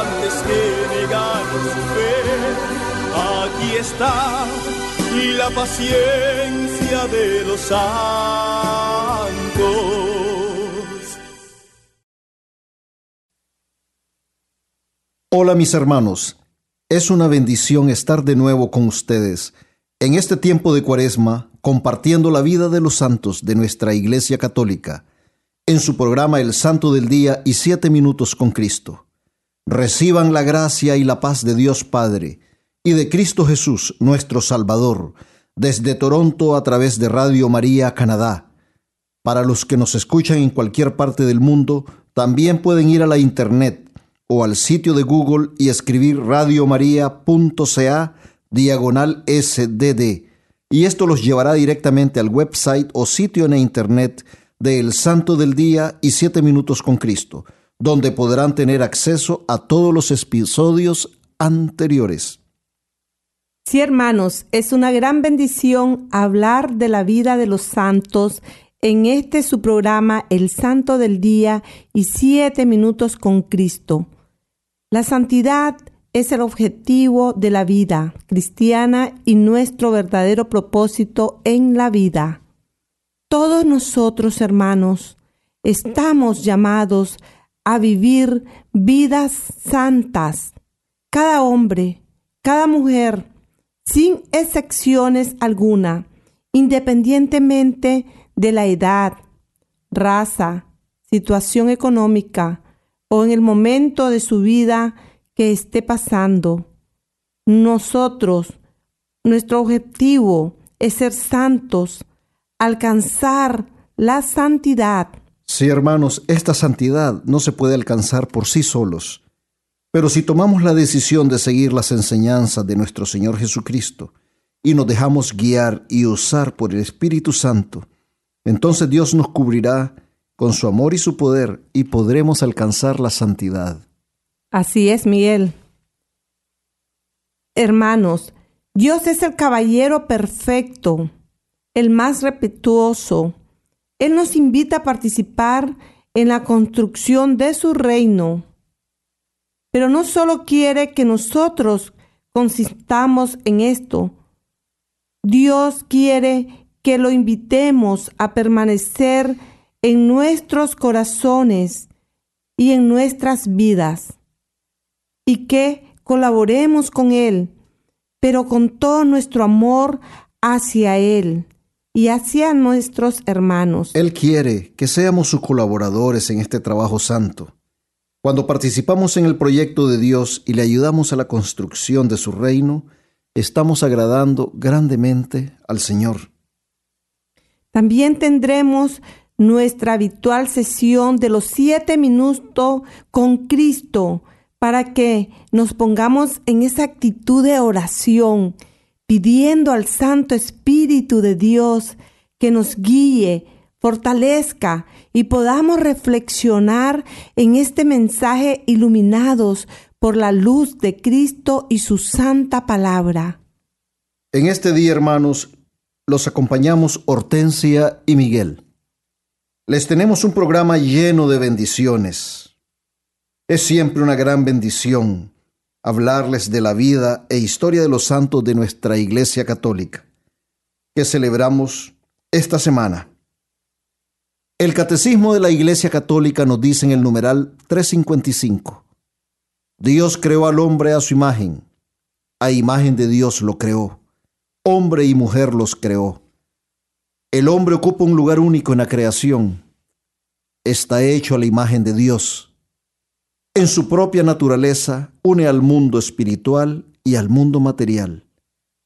antes que negar su fe. Aquí está la paciencia de los santos. Hola mis hermanos, es una bendición estar de nuevo con ustedes en este tiempo de cuaresma compartiendo la vida de los santos de nuestra Iglesia Católica en su programa El Santo del Día y Siete Minutos con Cristo. Reciban la gracia y la paz de Dios Padre y de Cristo Jesús, nuestro Salvador, desde Toronto a través de Radio María Canadá. Para los que nos escuchan en cualquier parte del mundo, también pueden ir a la internet o al sitio de Google y escribir radiomaria.ca diagonal SDD. Y esto los llevará directamente al website o sitio en internet de El Santo del Día y Siete Minutos con Cristo, donde podrán tener acceso a todos los episodios anteriores. Sí, hermanos, es una gran bendición hablar de la vida de los santos en este su programa El Santo del Día y Siete Minutos con Cristo. La santidad es el objetivo de la vida cristiana y nuestro verdadero propósito en la vida. Todos nosotros, hermanos, estamos llamados a vivir vidas santas. Cada hombre, cada mujer, sin excepciones alguna, independientemente de la edad, raza, situación económica o en el momento de su vida que esté pasando. Nosotros, nuestro objetivo es ser santos, alcanzar la santidad. Sí, hermanos, esta santidad no se puede alcanzar por sí solos pero si tomamos la decisión de seguir las enseñanzas de nuestro Señor Jesucristo y nos dejamos guiar y usar por el Espíritu Santo, entonces Dios nos cubrirá con su amor y su poder y podremos alcanzar la santidad. Así es, Miguel. Hermanos, Dios es el caballero perfecto, el más respetuoso. Él nos invita a participar en la construcción de su reino. Pero no solo quiere que nosotros consistamos en esto, Dios quiere que lo invitemos a permanecer en nuestros corazones y en nuestras vidas. Y que colaboremos con Él, pero con todo nuestro amor hacia Él y hacia nuestros hermanos. Él quiere que seamos sus colaboradores en este trabajo santo. Cuando participamos en el proyecto de Dios y le ayudamos a la construcción de su reino, estamos agradando grandemente al Señor. También tendremos nuestra habitual sesión de los siete minutos con Cristo para que nos pongamos en esa actitud de oración, pidiendo al Santo Espíritu de Dios que nos guíe, fortalezca y podamos reflexionar en este mensaje iluminados por la luz de Cristo y su santa palabra. En este día, hermanos, los acompañamos Hortensia y Miguel. Les tenemos un programa lleno de bendiciones. Es siempre una gran bendición hablarles de la vida e historia de los santos de nuestra Iglesia Católica, que celebramos esta semana. El Catecismo de la Iglesia Católica nos dice en el numeral 355, Dios creó al hombre a su imagen. A imagen de Dios lo creó. Hombre y mujer los creó. El hombre ocupa un lugar único en la creación. Está hecho a la imagen de Dios. En su propia naturaleza une al mundo espiritual y al mundo material.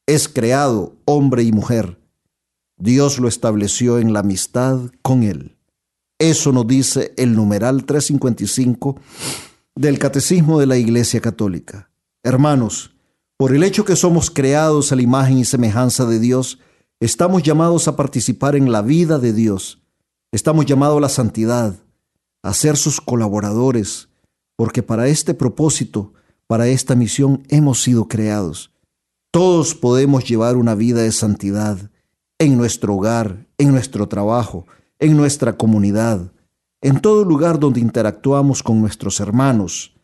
Es creado hombre y mujer. Dios lo estableció en la amistad con él. Eso nos dice el numeral 355 del Catecismo de la Iglesia Católica. Hermanos, por el hecho que somos creados a la imagen y semejanza de Dios, estamos llamados a participar en la vida de Dios. Estamos llamados a la santidad, a ser sus colaboradores, porque para este propósito, para esta misión hemos sido creados. Todos podemos llevar una vida de santidad en nuestro hogar, en nuestro trabajo, en nuestra comunidad, en todo lugar donde interactuamos con nuestros hermanos.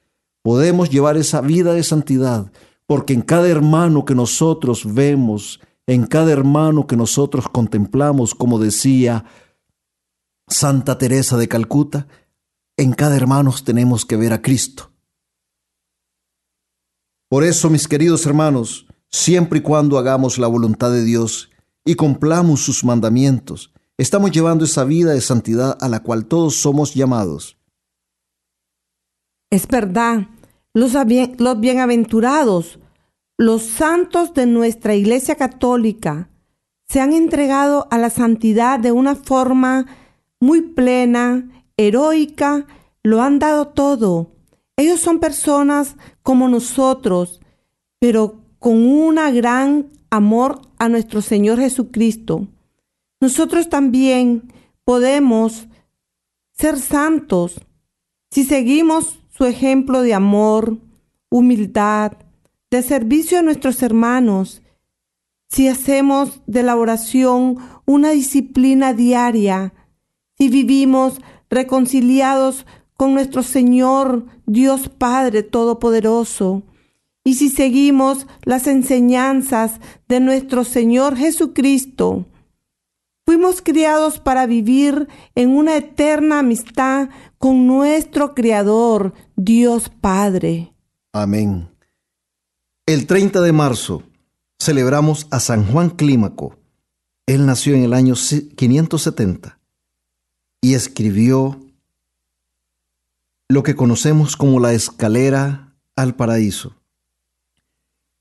Podemos llevar esa vida de santidad, porque en cada hermano que nosotros vemos, en cada hermano que nosotros contemplamos, como decía Santa Teresa de Calcuta, en cada hermano tenemos que ver a Cristo. Por eso, mis queridos hermanos, siempre y cuando hagamos la voluntad de Dios y cumplamos sus mandamientos, Estamos llevando esa vida de santidad a la cual todos somos llamados. Es verdad, los, los bienaventurados, los santos de nuestra Iglesia Católica, se han entregado a la santidad de una forma muy plena, heroica, lo han dado todo. Ellos son personas como nosotros, pero con un gran amor a nuestro Señor Jesucristo. Nosotros también podemos ser santos si seguimos su ejemplo de amor, humildad, de servicio a nuestros hermanos, si hacemos de la oración una disciplina diaria, si vivimos reconciliados con nuestro Señor Dios Padre Todopoderoso, y si seguimos las enseñanzas de nuestro Señor Jesucristo, Fuimos criados para vivir en una eterna amistad con nuestro Creador, Dios Padre. Amén. El 30 de marzo celebramos a San Juan Clímaco. Él nació en el año 570 y escribió lo que conocemos como la escalera al paraíso.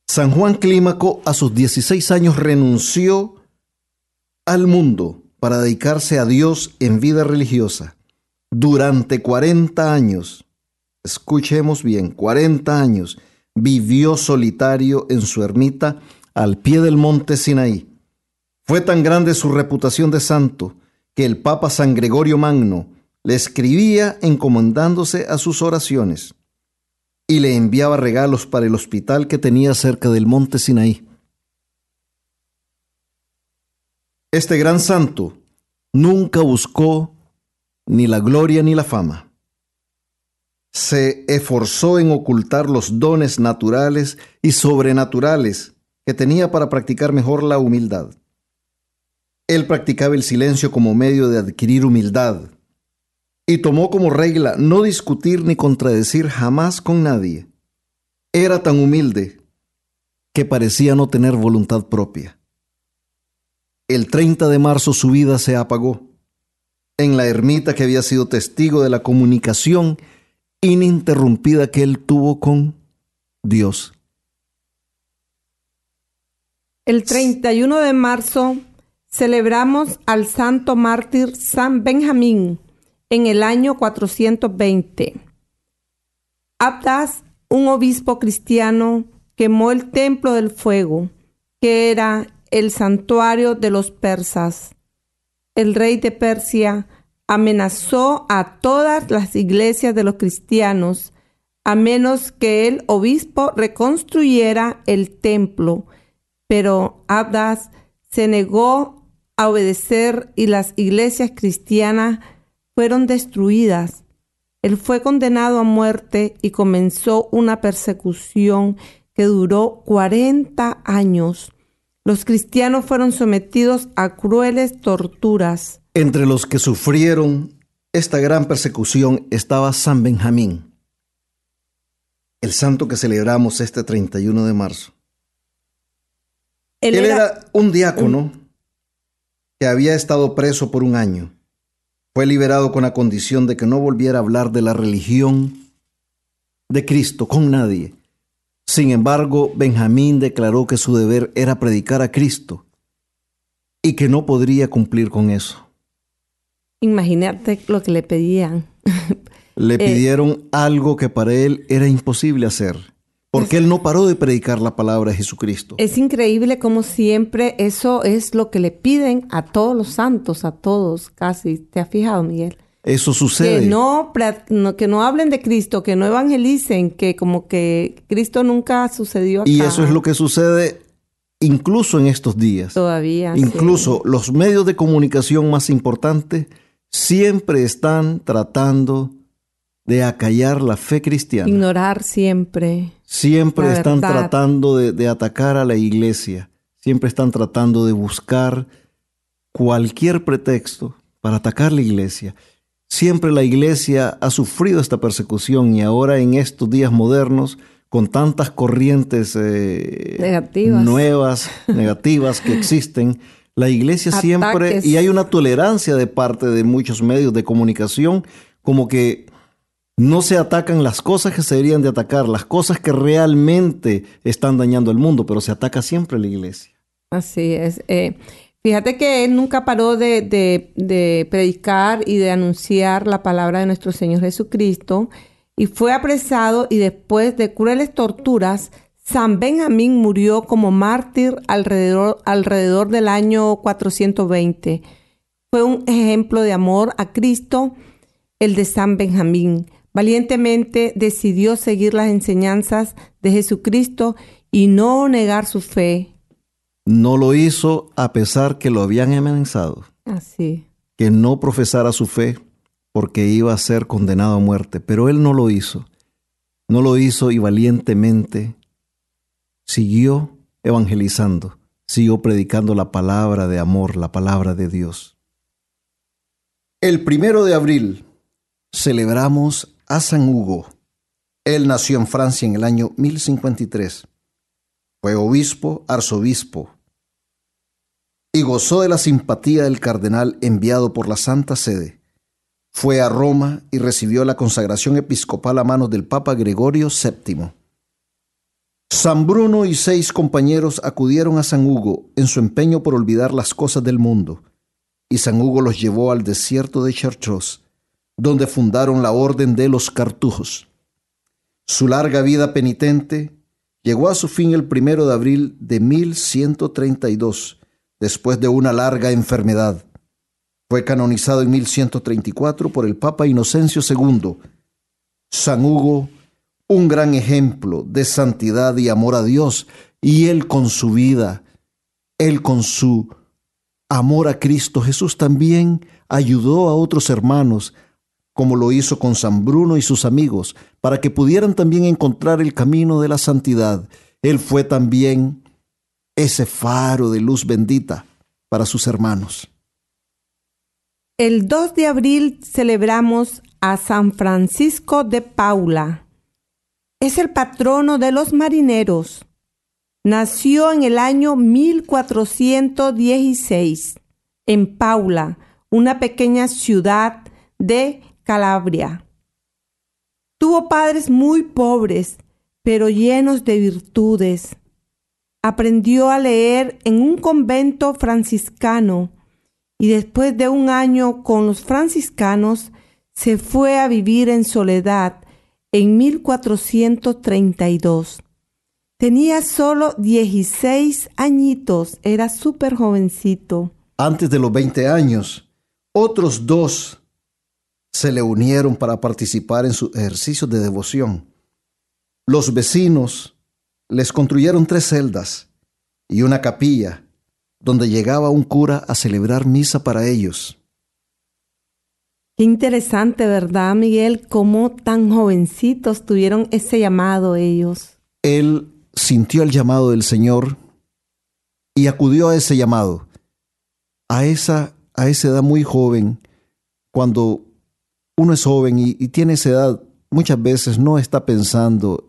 San Juan Clímaco a sus 16 años renunció al mundo para dedicarse a Dios en vida religiosa durante 40 años. Escuchemos bien, 40 años vivió solitario en su ermita al pie del monte Sinaí. Fue tan grande su reputación de santo que el Papa San Gregorio Magno le escribía encomendándose a sus oraciones y le enviaba regalos para el hospital que tenía cerca del monte Sinaí. Este gran santo nunca buscó ni la gloria ni la fama. Se esforzó en ocultar los dones naturales y sobrenaturales que tenía para practicar mejor la humildad. Él practicaba el silencio como medio de adquirir humildad y tomó como regla no discutir ni contradecir jamás con nadie. Era tan humilde que parecía no tener voluntad propia. El 30 de marzo su vida se apagó en la ermita que había sido testigo de la comunicación ininterrumpida que él tuvo con Dios. El 31 de marzo celebramos al santo mártir San Benjamín en el año 420. Abdas, un obispo cristiano, quemó el templo del fuego, que era el santuario de los persas. El rey de Persia amenazó a todas las iglesias de los cristianos a menos que el obispo reconstruyera el templo. Pero Abdas se negó a obedecer y las iglesias cristianas fueron destruidas. Él fue condenado a muerte y comenzó una persecución que duró 40 años. Los cristianos fueron sometidos a crueles torturas. Entre los que sufrieron esta gran persecución estaba San Benjamín. el santo que celebramos este 31 de marzo. Él, Él era, era un diácono que había estado preso por un año. Fue liberado con la condición de que no volviera a hablar de la religión de Cristo con nadie. Sin embargo, Benjamín declaró que su deber era predicar a Cristo y que no podría cumplir con eso. imagínate lo que le pedían. Le Eh, pidieron algo que para él era imposible hacer, porque él no paró de predicar la palabra de Jesucristo. Es increíble como siempre eso es lo que le piden a todos los santos, a todos casi. ¿Te has fijado, Miguel? Eso sucede. Que no, que no hablen de Cristo, que no evangelicen, que como que Cristo nunca sucedió acá. Y eso es lo que sucede incluso en estos días. todavía. sí. Incluso los medios de comunicación más importantes siempre están tratando de acallar la fe cristiana. ignorar siempre. Siempre están verdad. tratando de, de atacar a la iglesia. Siempre están tratando de buscar cualquier pretexto para atacar la iglesia. Siempre la iglesia ha sufrido esta persecución y ahora en estos días modernos, con tantas corrientes eh, Negativas. nuevas, negativas que existen, la iglesia siempre, y hay una tolerancia de parte de muchos medios de comunicación, como que no se atacan las cosas que se deberían de atacar, las cosas que realmente están dañando el mundo, pero se ataca siempre la iglesia. Así es. Eh, fíjate que él nunca paró de, predicar y de anunciar la palabra de nuestro Señor Jesucristo y fue apresado y después de crueles torturas, San Benjamín murió como mártir alrededor, alrededor del año 420. Fue un ejemplo de amor a Cristo, el de San Benjamín. Valientemente decidió seguir las enseñanzas de Jesucristo y no negar su fe. No lo hizo a pesar que lo habían amenazado, Así. que no profesara su fe porque iba a ser condenado a muerte, pero él no lo hizo. No lo hizo y valientemente siguió evangelizando, siguió predicando la palabra de amor, la palabra de Dios. El primero de abril celebramos a San Hugo. Él nació en Francia en el año 1053. Fue obispo, arzobispo, y gozó de la simpatía del cardenal enviado por la Santa Sede. Fue a Roma y recibió la consagración episcopal a manos del Papa Gregorio VII. San Bruno y seis compañeros acudieron a San Hugo en su empeño por olvidar las cosas del mundo, y San Hugo los llevó al desierto de Chartreuse, donde fundaron la Orden de los Cartujos. Su larga vida penitente llegó a su fin el primero de abril de 1132, después de una larga enfermedad. Fue canonizado en 1134 por el Papa Inocencio II. San Hugo, un gran ejemplo de santidad y amor a Dios, y él con su vida, él con su amor a Cristo Jesús también ayudó a otros hermanos, como lo hizo con San Bruno y sus amigos, para que pudieran también encontrar el camino de la santidad. Él fue también ese faro de luz bendita para sus hermanos. El 2 de abril celebramos a San Francisco de Paula. Es el patrono de los marineros. Nació en el año 1416 en Paula, una pequeña ciudad de Calabria. Tuvo padres muy pobres, pero llenos de virtudes. Aprendió a leer en un convento franciscano y después de un año con los franciscanos se fue a vivir en soledad en 1432. Tenía solo 16 añitos, era súper jovencito. Antes de los 20 años, otros dos se le unieron para participar en sus ejercicios de devoción. Los vecinos les construyeron tres celdas y una capilla donde llegaba un cura a celebrar misa para ellos. Qué interesante, ¿verdad, Miguel? Cómo tan jovencitos tuvieron ese llamado ellos. Él sintió el llamado del Señor y acudió a ese llamado. A esa, a esa edad muy joven, cuando uno es joven y, y tiene esa edad, muchas veces no está pensando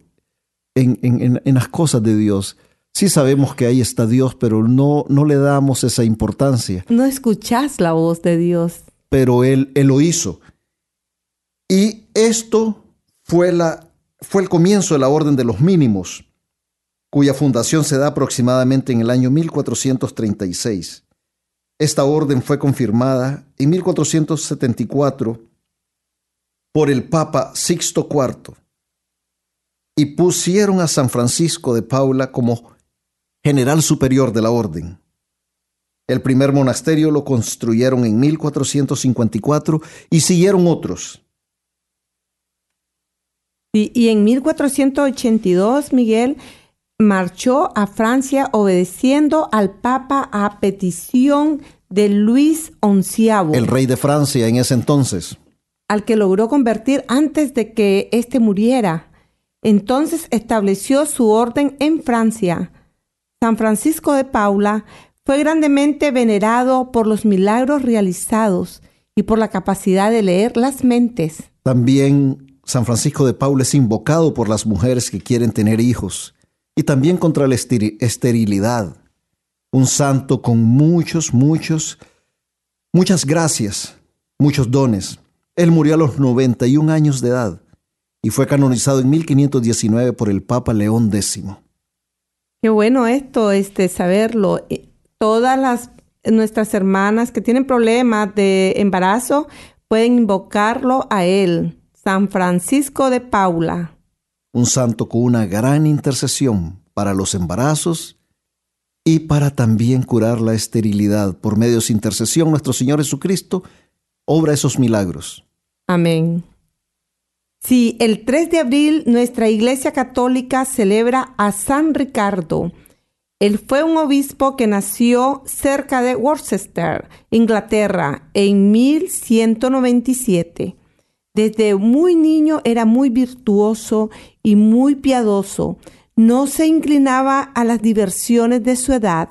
en, en, en, las cosas de Dios. Sí sabemos que ahí está Dios, pero no, no le damos esa importancia. No escuchás la voz de Dios. Pero Él, él lo hizo. Y esto fue, la, fue el comienzo de la Orden de los Mínimos, cuya fundación se da aproximadamente en el año 1436. Esta orden fue confirmada en 1474 por el Papa Sixto IV y pusieron a San Francisco de Paula como general superior de la orden. El primer monasterio lo construyeron en 1454 y siguieron otros. Y, y en 1482, Miguel marchó a Francia obedeciendo al Papa a petición de Luis XI. El rey de Francia en ese entonces. Al que logró convertir antes de que éste muriera. Entonces estableció su orden en Francia. San Francisco de Paula fue grandemente venerado por los milagros realizados y por la capacidad de leer las mentes. También San Francisco de Paula es invocado por las mujeres que quieren tener hijos y también contra la esterilidad. Un santo con muchos, muchos, muchas gracias, muchos dones. Él murió a los 91 años de edad y fue canonizado en 1519 por el Papa León X. Qué bueno esto, este, saberlo. Todas las nuestras hermanas que tienen problemas de embarazo pueden invocarlo a él, San Francisco de Paula un santo con una gran intercesión para los embarazos y para también curar la esterilidad. Por medio de su intercesión, nuestro Señor Jesucristo obra esos milagros. Amén. Sí, el 3 de abril nuestra Iglesia Católica celebra a San Ricardo. Él fue un obispo que nació cerca de Worcester, Inglaterra, en 1197. Desde muy niño era muy virtuoso y muy piadoso. No se inclinaba a las diversiones de su edad.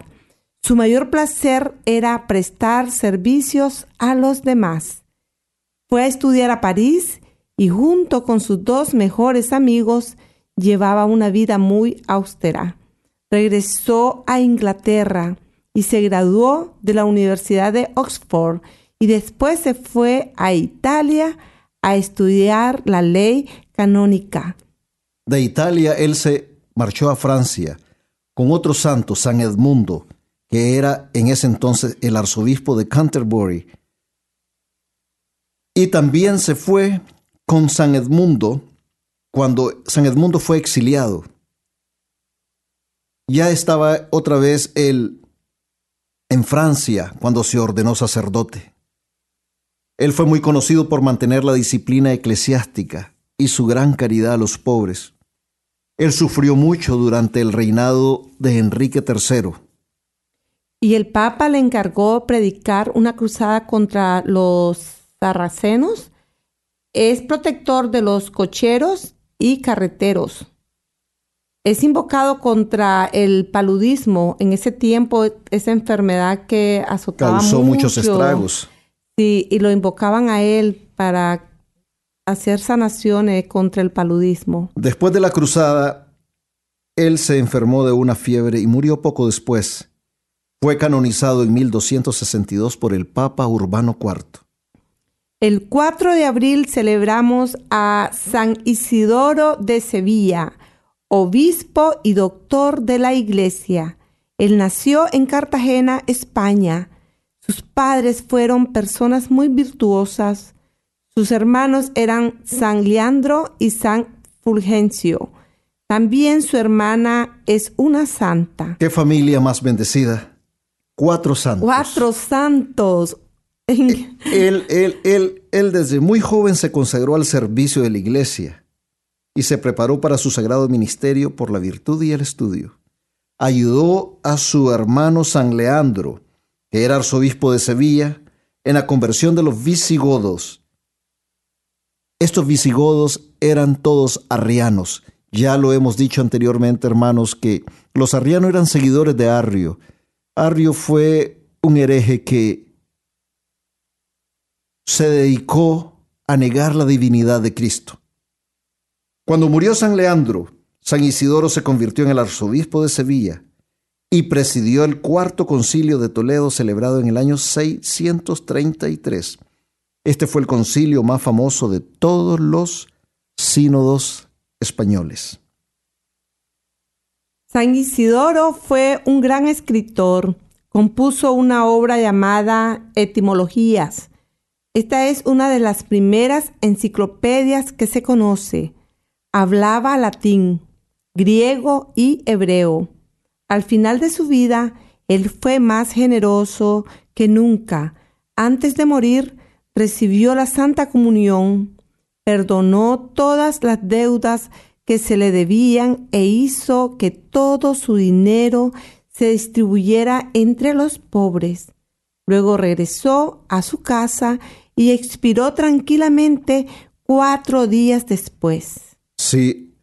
Su mayor placer era prestar servicios a los demás. Fue a estudiar a París y junto con sus dos mejores amigos llevaba una vida muy austera. Regresó a Inglaterra y se graduó de la Universidad de Oxford y después se fue a Italia a estudiar la ley canónica. De Italia él se marchó a Francia con otro santo, San Edmundo, que era en ese entonces el arzobispo de Canterbury. Y también se fue con San Edmundo cuando San Edmundo fue exiliado. Ya estaba otra vez él en Francia cuando se ordenó sacerdote. Él fue muy conocido por mantener la disciplina eclesiástica y su gran caridad a los pobres. Él sufrió mucho durante el reinado de Enrique III. Y el Papa le encargó predicar una cruzada contra los sarracenos. Es protector de los cocheros y carreteros. Es invocado contra el paludismo. En ese tiempo, esa enfermedad que azotaba Causó muchos estragos Sí, y lo invocaban a él para hacer sanaciones contra el paludismo. Después de la cruzada, él se enfermó de una fiebre y murió poco después. Fue canonizado en 1262 por el Papa Urbano IV. El 4 de abril celebramos a San Isidoro de Sevilla, obispo y doctor de la Iglesia. Él nació en Cartagena, España sus padres fueron personas muy virtuosas. Sus hermanos eran San Leandro y San Fulgencio. También su hermana es una santa. ¿Qué familia más bendecida? Cuatro santos. Cuatro santos. Él, él, él, él, desde muy joven se consagró al servicio de la iglesia y se preparó para su sagrado ministerio por la virtud y el estudio. Ayudó a su hermano San Leandro que era arzobispo de Sevilla, en la conversión de los visigodos. Estos visigodos eran todos arrianos. Ya lo hemos dicho anteriormente, hermanos, que los arrianos eran seguidores de Arrio. Arrio fue un hereje que se dedicó a negar la divinidad de Cristo. Cuando murió San Leandro, San Isidoro se convirtió en el arzobispo de Sevilla y presidió el cuarto concilio de Toledo celebrado en el año 633. Este fue el concilio más famoso de todos los sínodos españoles. San Isidoro fue un gran escritor. Compuso una obra llamada Etimologías. Esta es una de las primeras enciclopedias que se conoce. Hablaba latín, griego y hebreo. Al final de su vida, él fue más generoso que nunca. Antes de morir, recibió la Santa Comunión, perdonó todas las deudas que se le debían e hizo que todo su dinero se distribuyera entre los pobres. Luego regresó a su casa y expiró tranquilamente cuatro días después. Sí,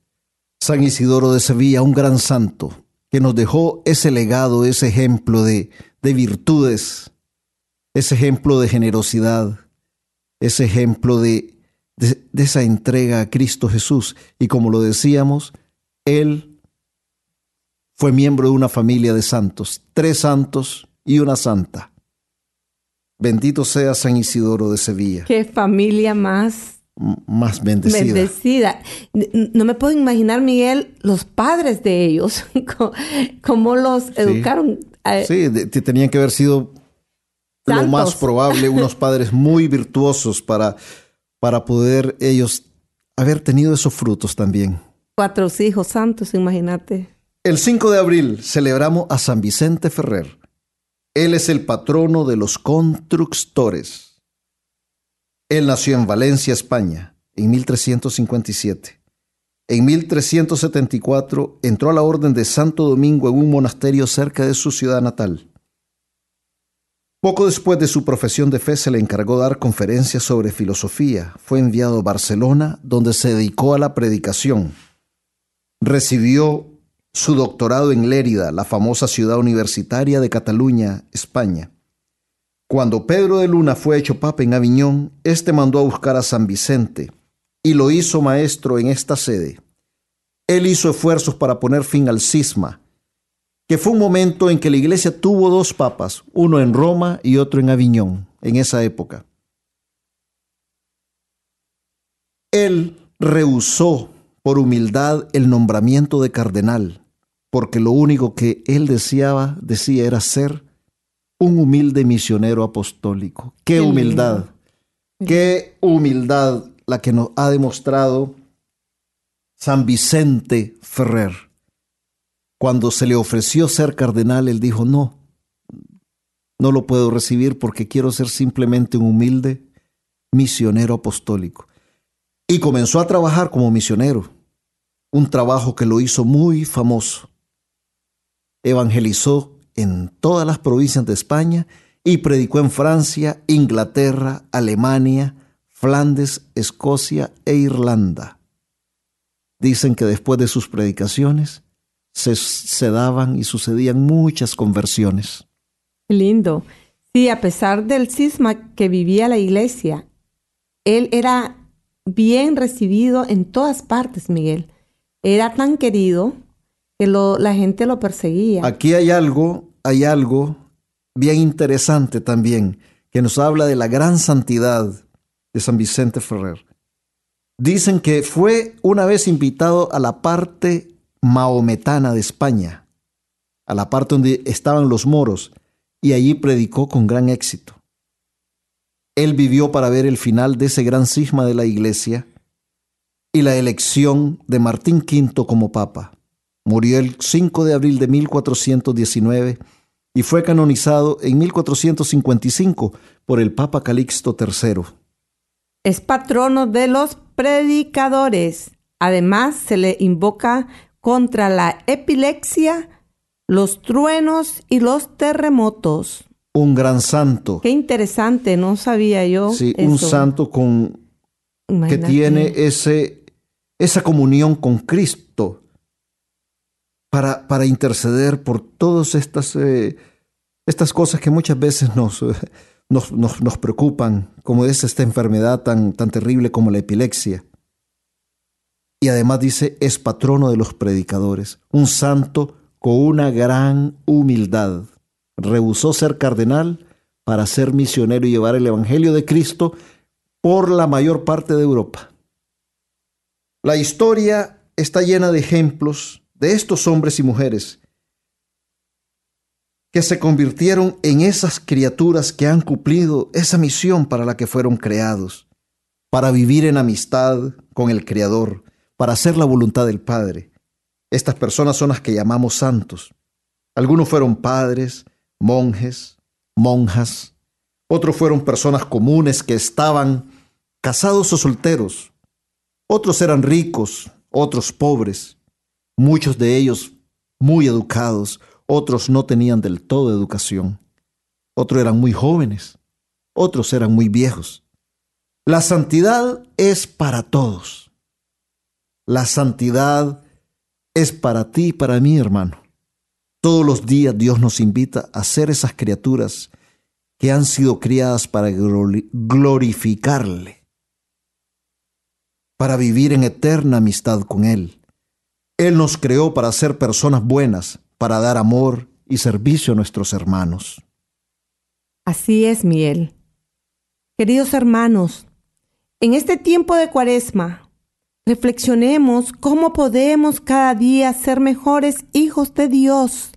San Isidoro de Sevilla, un gran santo, que nos dejó ese legado, ese ejemplo de, de virtudes, ese ejemplo de generosidad, ese ejemplo de, de, de, esa entrega a Cristo Jesús. Y como lo decíamos, Él fue miembro de una familia de santos, tres santos y una santa. Bendito sea San Isidoro de Sevilla. Qué familia más más bendecida. bendecida. No me puedo imaginar, Miguel, los padres de ellos, cómo los sí. educaron. Sí, de, tenían que haber sido Santos. lo más probable unos padres muy virtuosos para, para poder ellos haber tenido esos frutos también. Cuatro hijos santos, imagínate. El 5 de abril celebramos a San Vicente Ferrer. Él es el patrono de los constructores. Él nació en Valencia, España, en 1357. En 1374 entró a la Orden de Santo Domingo en un monasterio cerca de su ciudad natal. Poco después de su profesión de fe se le encargó dar conferencias sobre filosofía. Fue enviado a Barcelona, donde se dedicó a la predicación. Recibió su doctorado en Lérida, la famosa ciudad universitaria de Cataluña, España. Cuando Pedro de Luna fue hecho papa en Aviñón, éste mandó a buscar a San Vicente y lo hizo maestro en esta sede. Él hizo esfuerzos para poner fin al cisma, que fue un momento en que la iglesia tuvo dos papas, uno en Roma y otro en Aviñón, en esa época. Él rehusó por humildad el nombramiento de cardenal, porque lo único que él deseaba, decía, era ser un humilde misionero apostólico. Qué, humildad, qué humildad la que nos ha demostrado San Vicente Ferrer. Cuando se le ofreció ser cardenal, él dijo, no, no lo puedo recibir porque quiero ser simplemente un humilde misionero apostólico. Y comenzó a trabajar como misionero, un trabajo que lo hizo muy famoso. Evangelizó en todas las provincias de España y predicó en Francia, Inglaterra, Alemania, Flandes, Escocia e Irlanda. Dicen que después de sus predicaciones se, daban y sucedían muchas conversiones. Lindo. Sí, a pesar del cisma que vivía la iglesia, él era bien recibido en todas partes, Miguel. Era tan querido la gente lo perseguía. Aquí hay algo, hay algo bien interesante también, que nos habla de la gran santidad de San Vicente Ferrer. Dicen que fue una vez invitado a la parte maometana de España, a la parte donde estaban los moros, y allí predicó con gran éxito. Él vivió para ver el final de ese gran cisma de la iglesia y la elección de Martín V como papa. Murió el 5 de abril de 1419 y fue canonizado en 1455 por el Papa Calixto III. Es patrono de los predicadores. Además, se le invoca contra la epilepsia, los truenos y los terremotos. Un gran santo. Qué interesante, no sabía yo. Sí, eso. un santo con Imagínate. que tiene ese, esa comunión con Cristo para, para interceder por todas estas, eh, estas cosas que muchas veces nos, nos, nos, nos, preocupan, como es esta enfermedad tan, tan terrible como la epilepsia. y además dice es patrono de los predicadores, un santo con una gran humildad. Rehusó ser cardenal para ser misionero y llevar el Evangelio de Cristo por la mayor parte de Europa. La historia está llena de ejemplos de estos hombres y mujeres que se convirtieron en esas criaturas que han cumplido esa misión para la que fueron creados, para vivir en amistad con el Creador, para hacer la voluntad del Padre. Estas personas son las que llamamos santos. Algunos fueron padres, monjes, monjas, otros fueron personas comunes que estaban casados o solteros, otros eran ricos, otros pobres, muchos de ellos muy educados, otros no tenían del todo educación, otros eran muy jóvenes, otros eran muy viejos. La santidad es para todos. La santidad es para ti y para mí, hermano. Todos los días Dios nos invita a ser esas criaturas que han sido criadas para glorificarle, para vivir en eterna amistad con Él. Él nos creó para ser personas buenas, para dar amor y servicio a nuestros hermanos. Así es, Miel. Queridos hermanos, en este tiempo de cuaresma, reflexionemos cómo podemos cada día ser mejores hijos de Dios,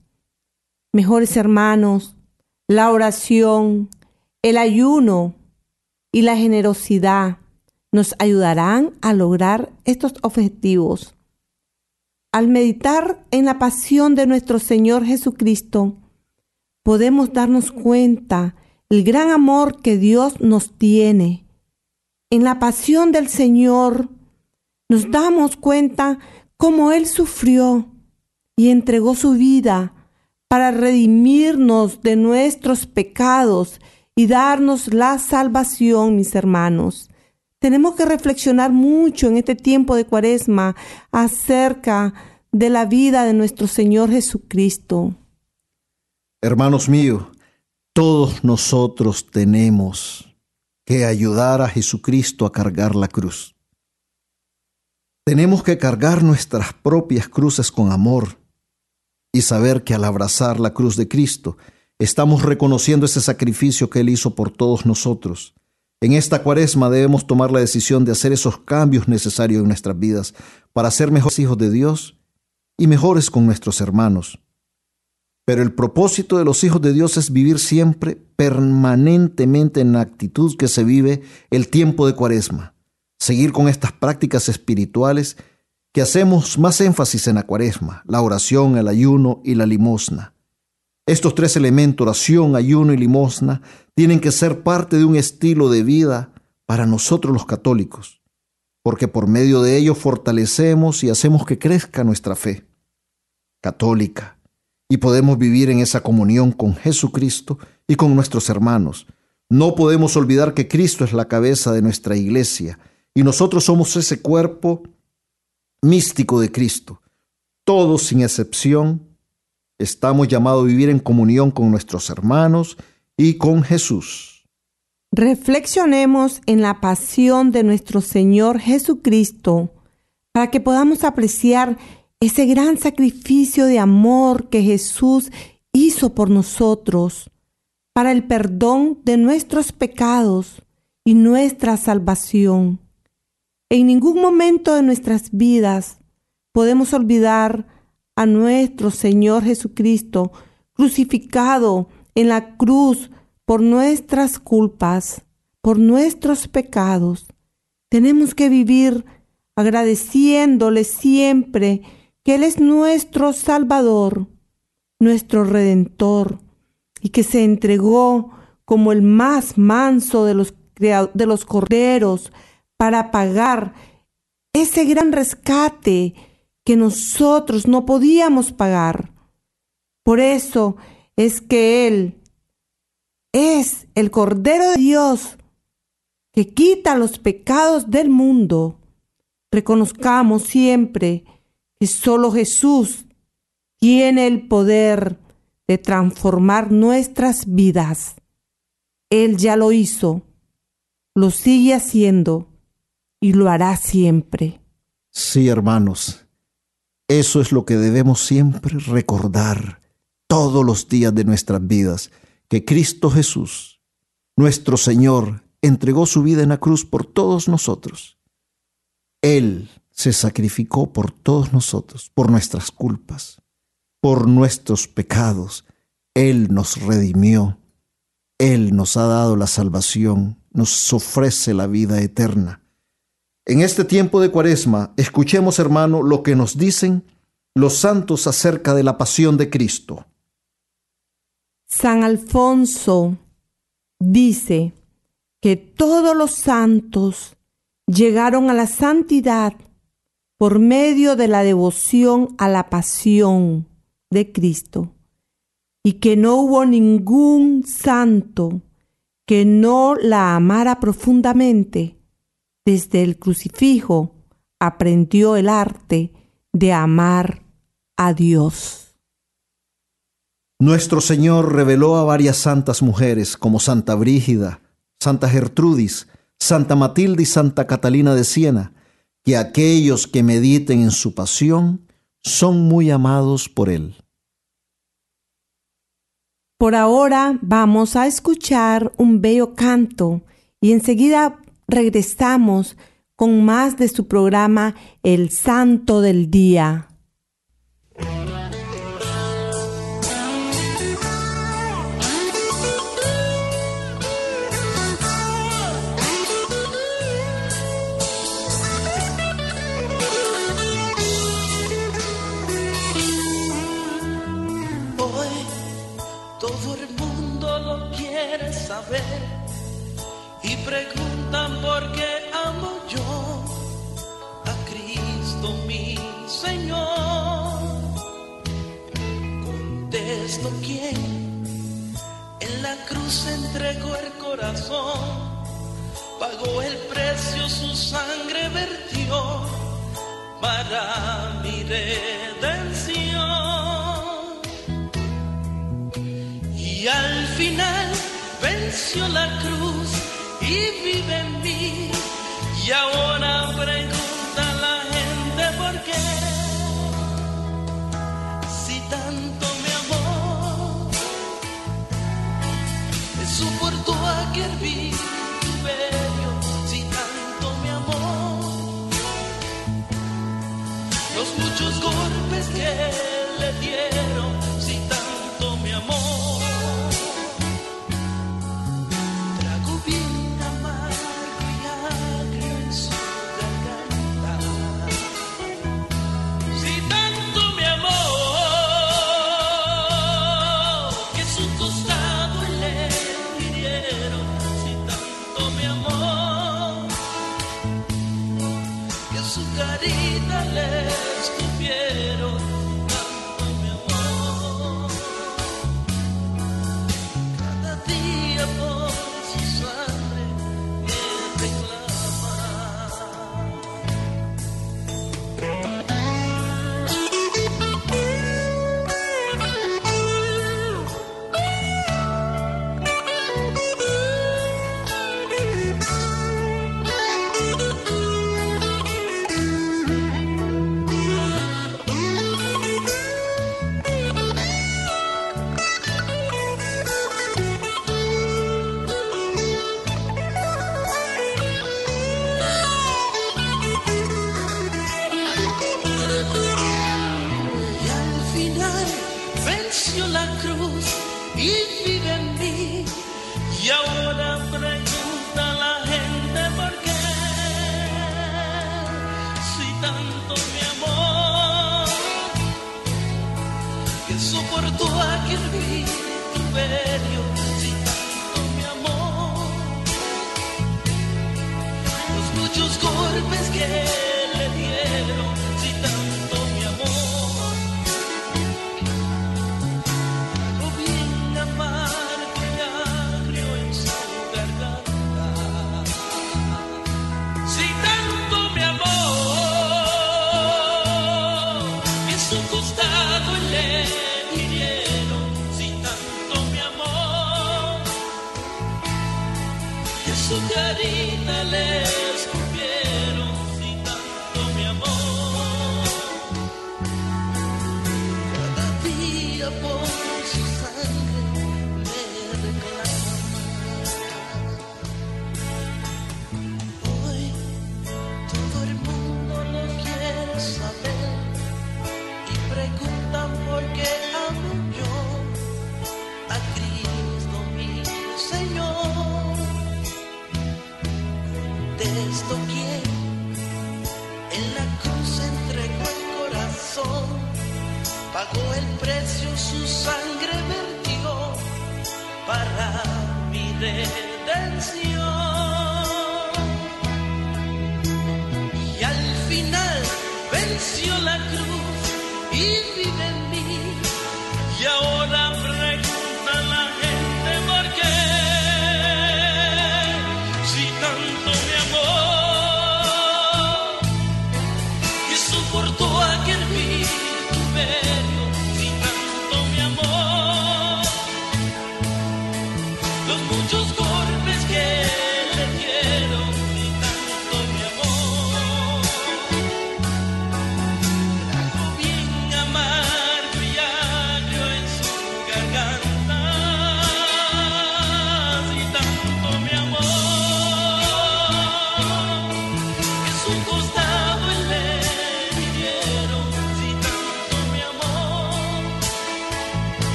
mejores hermanos. La oración, el ayuno y la generosidad nos ayudarán a lograr estos objetivos. Al meditar en la pasión de nuestro Señor Jesucristo, podemos darnos cuenta el gran amor que Dios nos tiene. En la pasión del Señor nos damos cuenta cómo Él sufrió y entregó su vida para redimirnos de nuestros pecados y darnos la salvación, mis hermanos. Tenemos que reflexionar mucho en este tiempo de cuaresma acerca de la vida de nuestro Señor Jesucristo. Hermanos míos, todos nosotros tenemos que ayudar a Jesucristo a cargar la cruz. Tenemos que cargar nuestras propias cruces con amor y saber que al abrazar la cruz de Cristo, estamos reconociendo ese sacrificio que Él hizo por todos nosotros en esta cuaresma debemos tomar la decisión de hacer esos cambios necesarios en nuestras vidas para ser mejores hijos de Dios y mejores con nuestros hermanos. Pero el propósito de los hijos de Dios es vivir siempre permanentemente en la actitud que se vive el tiempo de cuaresma. Seguir con estas prácticas espirituales que hacemos más énfasis en la cuaresma, la oración, el ayuno y la limosna. Estos tres elementos, oración, ayuno y limosna, tienen que ser parte de un estilo de vida para nosotros los católicos, porque por medio de ellos fortalecemos y hacemos que crezca nuestra fe católica y podemos vivir en esa comunión con Jesucristo y con nuestros hermanos. No podemos olvidar que Cristo es la cabeza de nuestra iglesia y nosotros somos ese cuerpo místico de Cristo. Todos sin excepción Estamos llamados a vivir en comunión con nuestros hermanos y con Jesús. Reflexionemos en la pasión de nuestro Señor Jesucristo para que podamos apreciar ese gran sacrificio de amor que Jesús hizo por nosotros, para el perdón de nuestros pecados y nuestra salvación. En ningún momento de nuestras vidas podemos olvidar a nuestro Señor Jesucristo, crucificado en la cruz por nuestras culpas, por nuestros pecados. Tenemos que vivir agradeciéndole siempre que Él es nuestro Salvador, nuestro Redentor, y que se entregó como el más manso de los, de los corderos para pagar ese gran rescate que nosotros no podíamos pagar. Por eso es que Él es el Cordero de Dios que quita los pecados del mundo. Reconozcamos siempre que solo Jesús tiene el poder de transformar nuestras vidas. Él ya lo hizo, lo sigue haciendo y lo hará siempre. Sí, hermanos, eso es lo que debemos siempre recordar todos los días de nuestras vidas, que Cristo Jesús, nuestro Señor, entregó su vida en la cruz por todos nosotros. Él se sacrificó por todos nosotros, por nuestras culpas, por nuestros pecados. Él nos redimió. Él nos ha dado la salvación, nos ofrece la vida eterna. En este tiempo de cuaresma, escuchemos, hermano, lo que nos dicen los santos acerca de la pasión de Cristo. San Alfonso dice que todos los santos llegaron a la santidad por medio de la devoción a la pasión de Cristo y que no hubo ningún santo que no la amara profundamente. Desde el crucifijo aprendió el arte de amar a Dios. Nuestro Señor reveló a varias santas mujeres como Santa Brígida, Santa Gertrudis, Santa Matilde y Santa Catalina de Siena, que aquellos que mediten en su pasión son muy amados por Él. Por ahora vamos a escuchar un bello canto y enseguida regresamos con más de su programa El Santo del Día.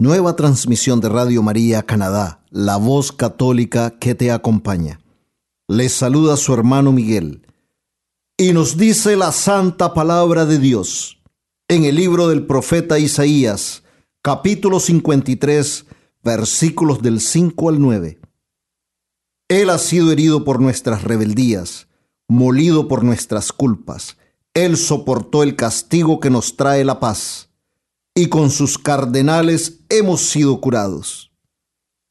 nueva transmisión de Radio María Canadá, la voz católica que te acompaña. Les saluda su hermano Miguel y nos dice la santa palabra de Dios en el libro del profeta Isaías, capítulo 53, versículos del 5 al 9. Él ha sido herido por nuestras rebeldías, molido por nuestras culpas. Él soportó el castigo que nos trae la paz, y con sus cardenales hemos sido curados.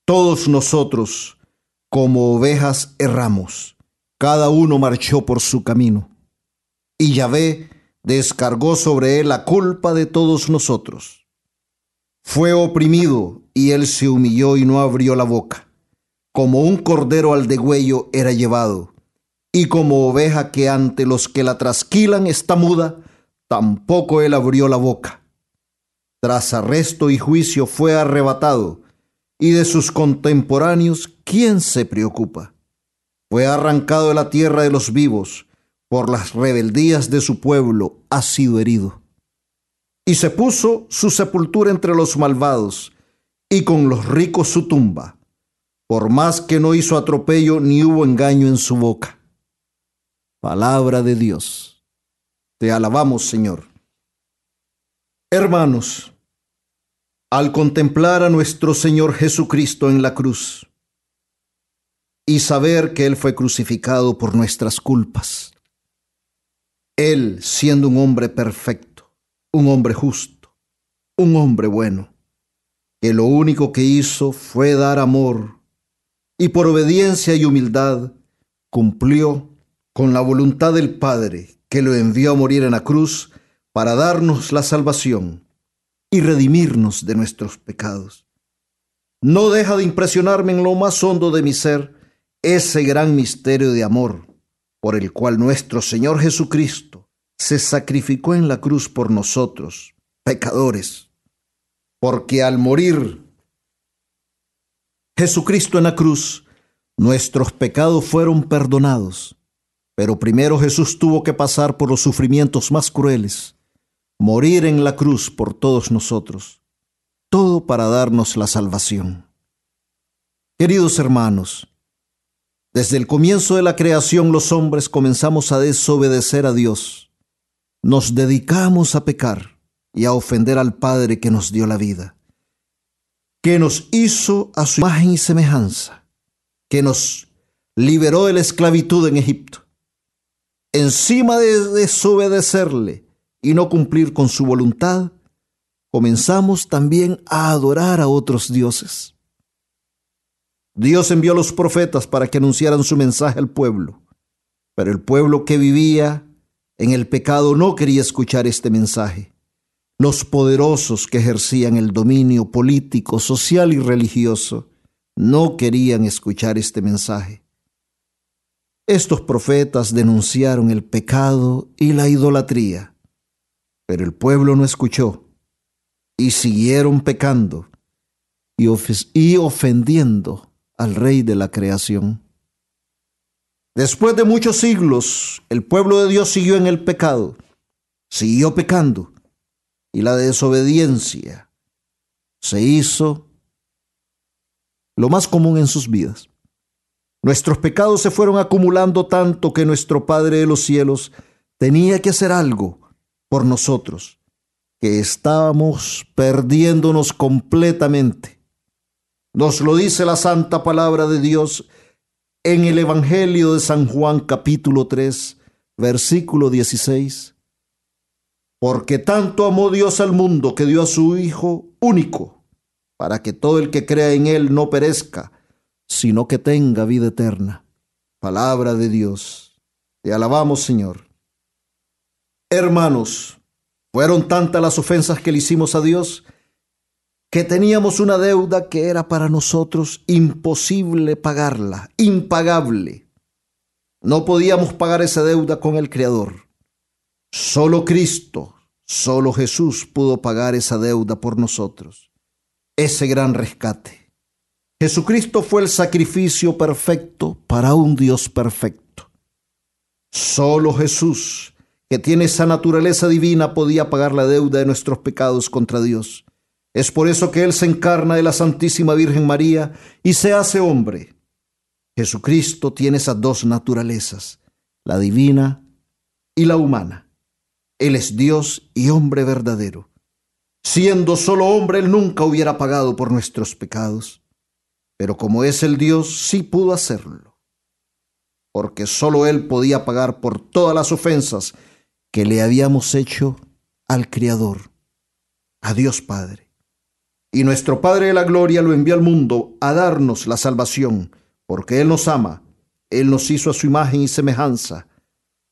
Todos nosotros, como ovejas, erramos, cada uno marchó por su camino, y Yahvé descargó sobre él la culpa de todos nosotros. Fue oprimido, y él se humilló y no abrió la boca como un cordero al degüello era llevado, y como oveja que ante los que la trasquilan está muda, tampoco él abrió la boca. Tras arresto y juicio fue arrebatado, y de sus contemporáneos, ¿quién se preocupa? Fue arrancado de la tierra de los vivos, por las rebeldías de su pueblo ha sido herido. Y se puso su sepultura entre los malvados, y con los ricos su tumba por más que no hizo atropello ni hubo engaño en su boca. Palabra de Dios. Te alabamos, Señor. Hermanos, al contemplar a nuestro Señor Jesucristo en la cruz y saber que Él fue crucificado por nuestras culpas, Él siendo un hombre perfecto, un hombre justo, un hombre bueno, que lo único que hizo fue dar amor y por obediencia y humildad cumplió con la voluntad del Padre que lo envió a morir en la cruz para darnos la salvación y redimirnos de nuestros pecados. No deja de impresionarme en lo más hondo de mi ser ese gran misterio de amor por el cual nuestro Señor Jesucristo se sacrificó en la cruz por nosotros, pecadores, porque al morir Jesucristo en la cruz, nuestros pecados fueron perdonados, pero primero Jesús tuvo que pasar por los sufrimientos más crueles, morir en la cruz por todos nosotros, todo para darnos la salvación. Queridos hermanos, desde el comienzo de la creación los hombres comenzamos a desobedecer a Dios, nos dedicamos a pecar y a ofender al Padre que nos dio la vida que nos hizo a su imagen y semejanza, que nos liberó de la esclavitud en Egipto. Encima de desobedecerle y no cumplir con su voluntad, comenzamos también a adorar a otros dioses. Dios envió a los profetas para que anunciaran su mensaje al pueblo, pero el pueblo que vivía en el pecado no quería escuchar este mensaje. Los poderosos que ejercían el dominio político, social y religioso no querían escuchar este mensaje. Estos profetas denunciaron el pecado y la idolatría, pero el pueblo no escuchó y siguieron pecando y, ofendiendo al rey de la creación. Después de muchos siglos, el pueblo de Dios siguió en el pecado, siguió pecando, y la desobediencia se hizo lo más común en sus vidas. Nuestros pecados se fueron acumulando tanto que nuestro Padre de los cielos tenía que hacer algo por nosotros, que estábamos perdiéndonos completamente. Nos lo dice la santa palabra de Dios en el Evangelio de San Juan capítulo 3, versículo 16. Porque tanto amó Dios al mundo que dio a su Hijo único, para que todo el que crea en Él no perezca, sino que tenga vida eterna. Palabra de Dios. Te alabamos, Señor. Hermanos, fueron tantas las ofensas que le hicimos a Dios que teníamos una deuda que era para nosotros imposible pagarla, impagable. No podíamos pagar esa deuda con el Creador. Solo Cristo, solo Jesús pudo pagar esa deuda por nosotros, ese gran rescate. Jesucristo fue el sacrificio perfecto para un Dios perfecto. Solo Jesús, que tiene esa naturaleza divina, podía pagar la deuda de nuestros pecados contra Dios. Es por eso que Él se encarna de la Santísima Virgen María y se hace hombre. Jesucristo tiene esas dos naturalezas, la divina y la humana. Él es Dios y hombre verdadero. Siendo solo hombre, Él nunca hubiera pagado por nuestros pecados. Pero como es el Dios, sí pudo hacerlo, porque solo Él podía pagar por todas las ofensas que le habíamos hecho al Creador, a Dios Padre. Y nuestro Padre de la Gloria lo envió al mundo a darnos la salvación, porque Él nos ama, Él nos hizo a su imagen y semejanza.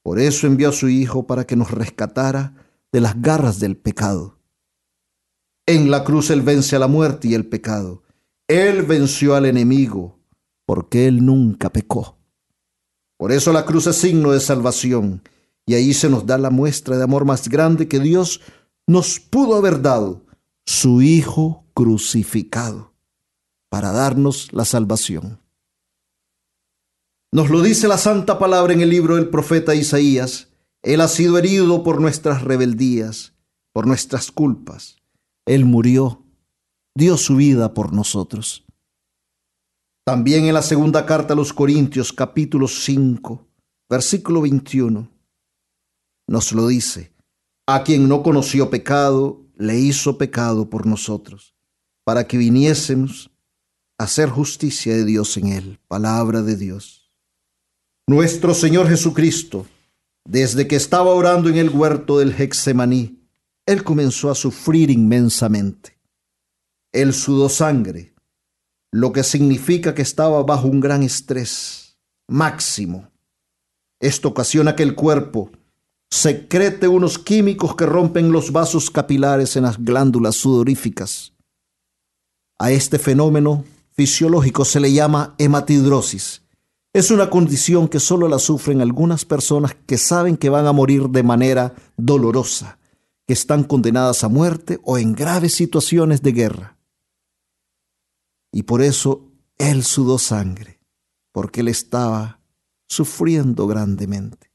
Por eso envió a su Hijo para que nos rescatara de las garras del pecado. En la cruz Él vence a la muerte y el pecado él venció al enemigo porque Él nunca pecó. Por eso la cruz es signo de salvación y ahí se nos da la muestra de amor más grande que Dios nos pudo haber dado, su Hijo crucificado, para darnos la salvación. Nos lo dice la santa palabra en el libro del profeta Isaías. Él ha sido herido por nuestras rebeldías, por nuestras culpas. Él murió dio su vida por nosotros. También en la segunda carta a los Corintios capítulo 5, versículo 21, nos lo dice, a quien no conoció pecado, le hizo pecado por nosotros, para que viniésemos a hacer justicia de Dios en él, palabra de Dios. Nuestro Señor Jesucristo, desde que estaba orando en el huerto del Hexemaní, él comenzó a sufrir inmensamente él sudó sangre, lo que significa que estaba bajo un gran estrés máximo. Esto ocasiona que el cuerpo secrete unos químicos que rompen los vasos capilares en las glándulas sudoríficas. A este fenómeno fisiológico se le llama hematidrosis. Es una condición que solo la sufren algunas personas que saben que van a morir de manera dolorosa, que están condenadas a muerte o en graves situaciones de guerra y por eso él sudó sangre, porque él estaba sufriendo grandemente.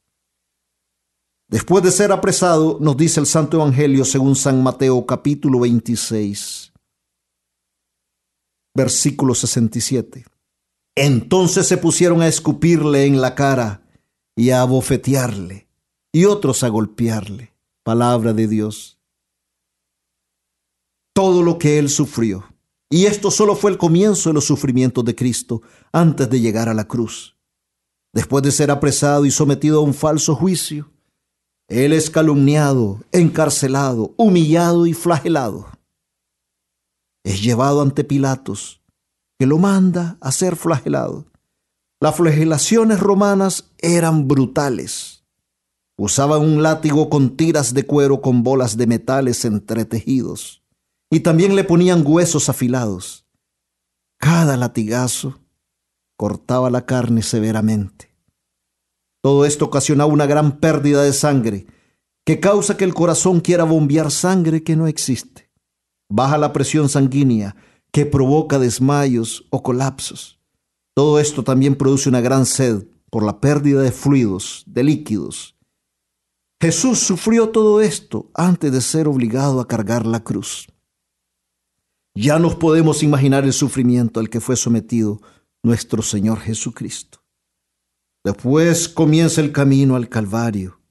Después de ser apresado, nos dice el Santo Evangelio según San Mateo capítulo 26, versículo 67. Entonces se pusieron a escupirle en la cara y a abofetearle, y otros a golpearle. Palabra de Dios. Todo lo que él sufrió y esto solo fue el comienzo de los sufrimientos de Cristo antes de llegar a la cruz. Después de ser apresado y sometido a un falso juicio, Él es calumniado, encarcelado, humillado y flagelado. Es llevado ante Pilatos, que lo manda a ser flagelado. Las flagelaciones romanas eran brutales. Usaban un látigo con tiras de cuero con bolas de metales entretejidos. Y también le ponían huesos afilados. Cada latigazo cortaba la carne severamente. Todo esto ocasionaba una gran pérdida de sangre que causa que el corazón quiera bombear sangre que no existe. Baja la presión sanguínea que provoca desmayos o colapsos. Todo esto también produce una gran sed por la pérdida de fluidos, de líquidos. Jesús sufrió todo esto antes de ser obligado a cargar la cruz. Ya nos podemos imaginar el sufrimiento al que fue sometido nuestro Señor Jesucristo. Después comienza el camino al Calvario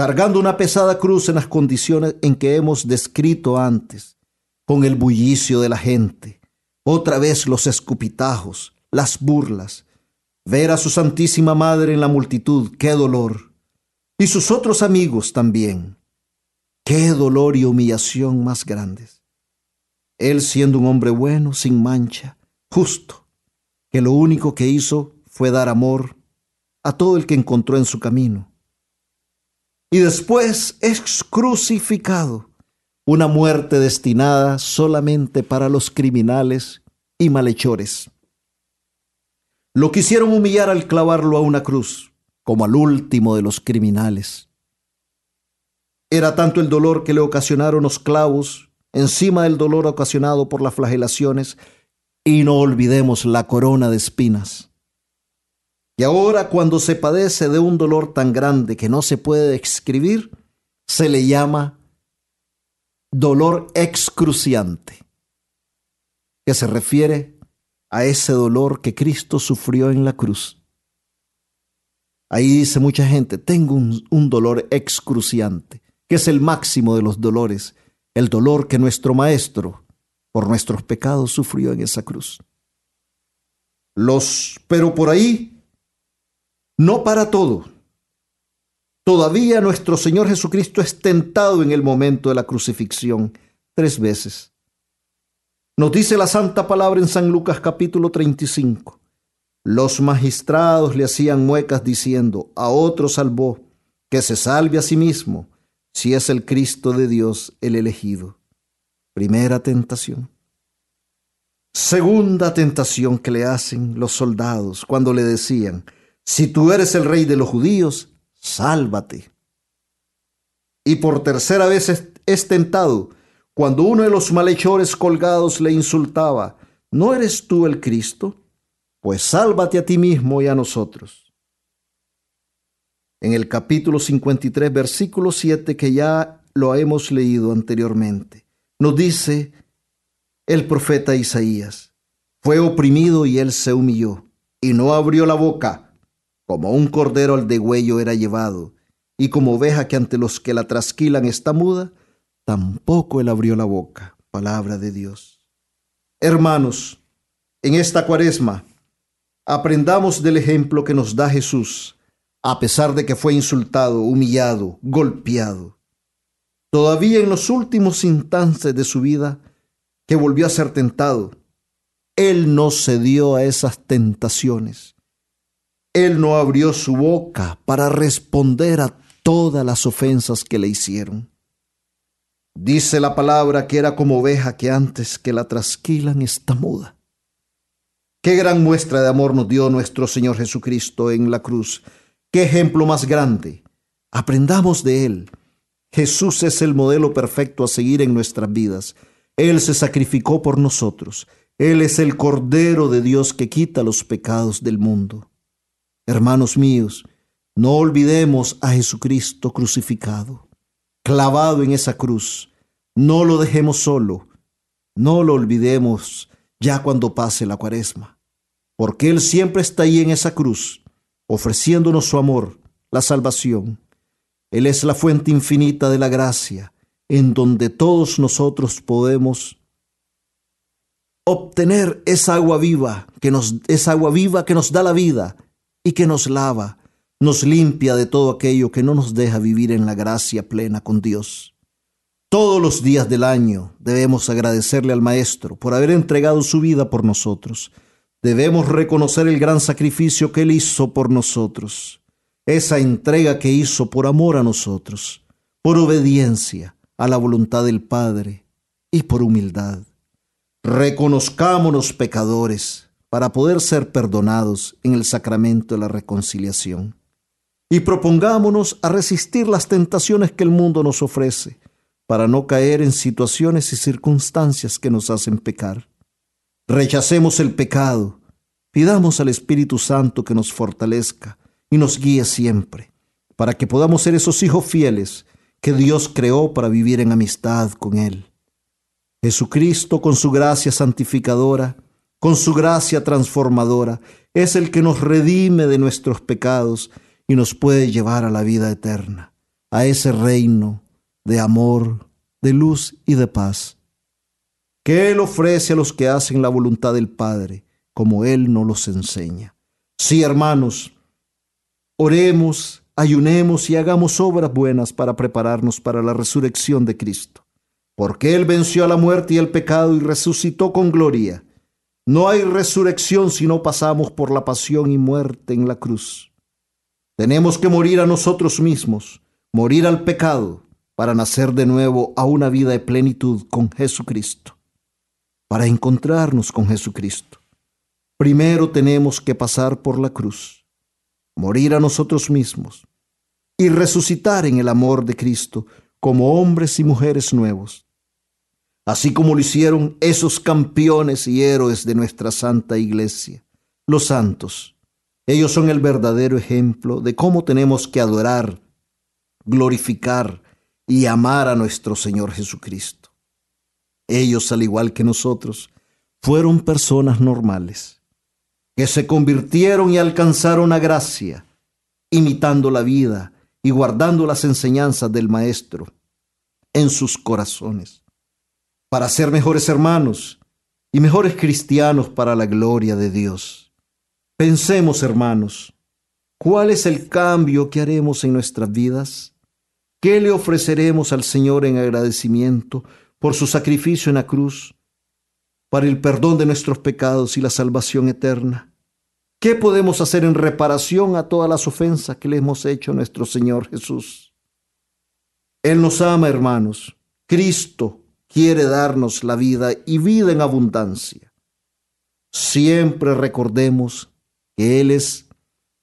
cargando una pesada cruz en las condiciones en que hemos descrito antes, con el bullicio de la gente, otra vez los escupitajos, las burlas, ver a su Santísima Madre en la multitud, qué dolor, y sus otros amigos también, qué dolor y humillación más grandes. Él siendo un hombre bueno, sin mancha, justo, que lo único que hizo fue dar amor a todo el que encontró en su camino y después es crucificado, una muerte destinada solamente para los criminales y malhechores. Lo quisieron humillar al clavarlo a una cruz, como al último de los criminales. Era tanto el dolor que le ocasionaron los clavos, encima del dolor ocasionado por las flagelaciones, y no olvidemos la corona de espinas y ahora cuando se padece de un dolor tan grande que no se puede describir, se le llama dolor excruciante, que se refiere a ese dolor que Cristo sufrió en la cruz. Ahí dice mucha gente, tengo un, un, dolor excruciante, que es el máximo de los dolores, el dolor que nuestro Maestro por nuestros pecados sufrió en esa cruz. Los, pero por ahí no para todo. Todavía nuestro Señor Jesucristo es tentado en el momento de la crucifixión tres veces. Nos dice la santa palabra en San Lucas capítulo 35. Los magistrados le hacían muecas diciendo, a otro salvó, que se salve a sí mismo, si es el Cristo de Dios el elegido. Primera tentación. Segunda tentación que le hacen los soldados cuando le decían, si tú eres el rey de los judíos, sálvate. Y por tercera vez es, tentado cuando uno de los malhechores colgados le insultaba, ¿no eres tú el Cristo? Pues sálvate a ti mismo y a nosotros. En el capítulo 53, versículo 7, que ya lo hemos leído anteriormente, nos dice el profeta Isaías, fue oprimido y él se humilló, y no abrió la boca como un cordero al degüello era llevado, y como oveja que ante los que la trasquilan está muda, tampoco él abrió la boca. Palabra de Dios. Hermanos, en esta cuaresma, aprendamos del ejemplo que nos da Jesús, a pesar de que fue insultado, humillado, golpeado. Todavía en los últimos instantes de su vida, que volvió a ser tentado, Él no cedió a esas tentaciones él no abrió su boca para responder a todas las ofensas que le hicieron. Dice la palabra que era como oveja que antes que la trasquilan está muda. Qué gran muestra de amor nos dio nuestro Señor Jesucristo en la cruz. Qué ejemplo más grande. Aprendamos de Él. Jesús es el modelo perfecto a seguir en nuestras vidas. Él se sacrificó por nosotros. Él es el Cordero de Dios que quita los pecados del mundo. Hermanos míos, no olvidemos a Jesucristo crucificado, clavado en esa cruz. No lo dejemos solo, no lo olvidemos ya cuando pase la cuaresma, porque Él siempre está ahí en esa cruz, ofreciéndonos su amor, la salvación. Él es la fuente infinita de la gracia, en donde todos nosotros podemos obtener esa agua viva que nos esa agua viva que nos da la vida y que nos lava, nos limpia de todo aquello que no nos deja vivir en la gracia plena con Dios. Todos los días del año debemos agradecerle al Maestro por haber entregado su vida por nosotros. Debemos reconocer el gran sacrificio que Él hizo por nosotros. esa entrega que hizo por amor a nosotros, por obediencia a la voluntad del Padre y por humildad. Reconozcámonos pecadores para poder ser perdonados en el sacramento de la reconciliación. Y propongámonos a resistir las tentaciones que el mundo nos ofrece para no caer en situaciones y circunstancias que nos hacen pecar. Rechacemos el pecado, pidamos al Espíritu Santo que nos fortalezca y nos guíe siempre, para que podamos ser esos hijos fieles que Dios creó para vivir en amistad con Él. Jesucristo, con su gracia santificadora, con su gracia transformadora, es el que nos redime de nuestros pecados y nos puede llevar a la vida eterna, a ese reino de amor, de luz y de paz, que Él ofrece a los que hacen la voluntad del Padre, como Él nos los enseña. Sí, hermanos, oremos, ayunemos y hagamos obras buenas para prepararnos para la resurrección de Cristo porque Él venció a la muerte y el pecado y resucitó con gloria. No hay resurrección si no pasamos por la pasión y muerte en la cruz. Tenemos que morir a nosotros mismos, morir al pecado, para nacer de nuevo a una vida de plenitud con Jesucristo, para encontrarnos con Jesucristo. Primero tenemos que pasar por la cruz, morir a nosotros mismos y resucitar en el amor de Cristo como hombres y mujeres nuevos así como lo hicieron esos campeones y héroes de nuestra Santa Iglesia, los santos. Ellos son el verdadero ejemplo de cómo tenemos que adorar, glorificar y amar a nuestro Señor Jesucristo. Ellos, al igual que nosotros, fueron personas normales, que se convirtieron y alcanzaron la gracia, imitando la vida y guardando las enseñanzas del Maestro en sus corazones para ser mejores hermanos y mejores cristianos para la gloria de Dios. Pensemos, hermanos, ¿cuál es el cambio que haremos en nuestras vidas? ¿Qué le ofreceremos al Señor en agradecimiento por su sacrificio en la cruz, para el perdón de nuestros pecados y la salvación eterna? ¿Qué podemos hacer en reparación a todas las ofensas que le hemos hecho a nuestro Señor Jesús? Él nos ama, hermanos. Cristo quiere darnos la vida y vida en abundancia. Siempre recordemos que Él es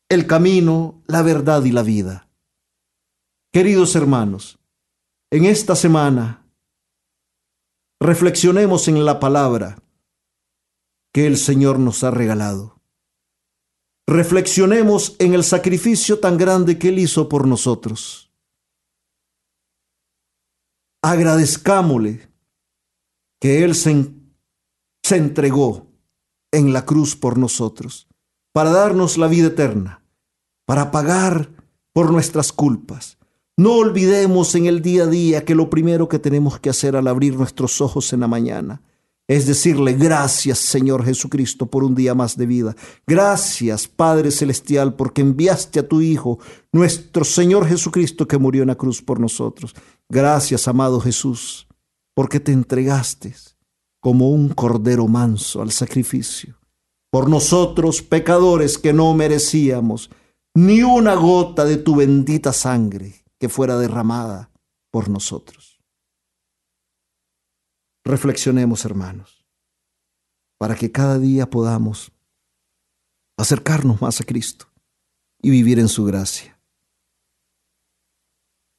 el camino, la verdad y la vida. Queridos hermanos, en esta semana reflexionemos en la palabra que el Señor nos ha regalado. Reflexionemos en el sacrificio tan grande que Él hizo por nosotros. Agradezcámosle que Él se, se entregó en la cruz por nosotros, para darnos la vida eterna, para pagar por nuestras culpas. No olvidemos en el día a día que lo primero que tenemos que hacer al abrir nuestros ojos en la mañana es decirle gracias Señor Jesucristo por un día más de vida. Gracias Padre Celestial porque enviaste a tu Hijo, nuestro Señor Jesucristo que murió en la cruz por nosotros. Gracias amado Jesús porque te entregaste como un cordero manso al sacrificio, por nosotros pecadores que no merecíamos ni una gota de tu bendita sangre que fuera derramada por nosotros. Reflexionemos, hermanos, para que cada día podamos acercarnos más a Cristo y vivir en su gracia.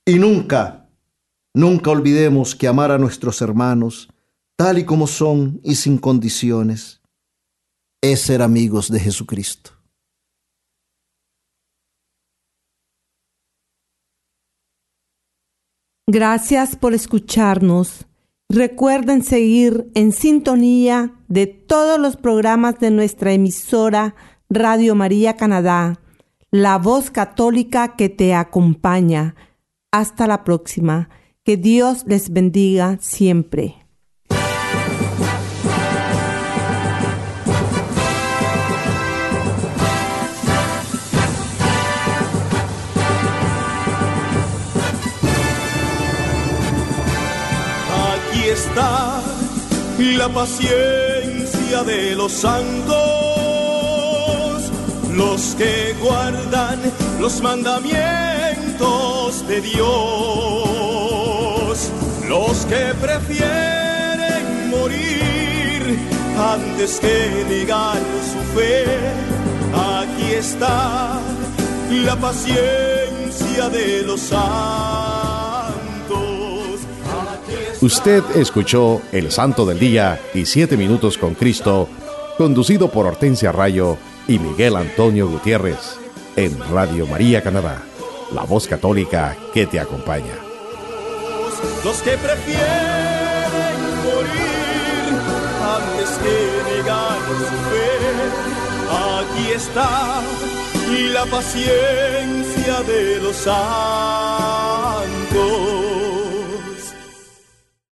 Y nunca Nunca olvidemos que amar a nuestros hermanos, tal y como son y sin condiciones, es ser amigos de Jesucristo. Gracias por escucharnos. Recuerden seguir en sintonía de todos los programas de nuestra emisora Radio María Canadá, la voz católica que te acompaña. Hasta la próxima. Que Dios les bendiga siempre. Aquí está la paciencia de los santos los que guardan los mandamientos de Dios, los que prefieren morir antes que negar su fe. Aquí está la paciencia de los santos. Usted escuchó El Santo del Día y Siete Minutos con Cristo, conducido por Hortensia Rayo y Miguel Antonio Gutiérrez, en Radio María Canadá, la voz católica que te acompaña los que prefieren morir antes que negar su fe. Aquí está y la paciencia de los santos.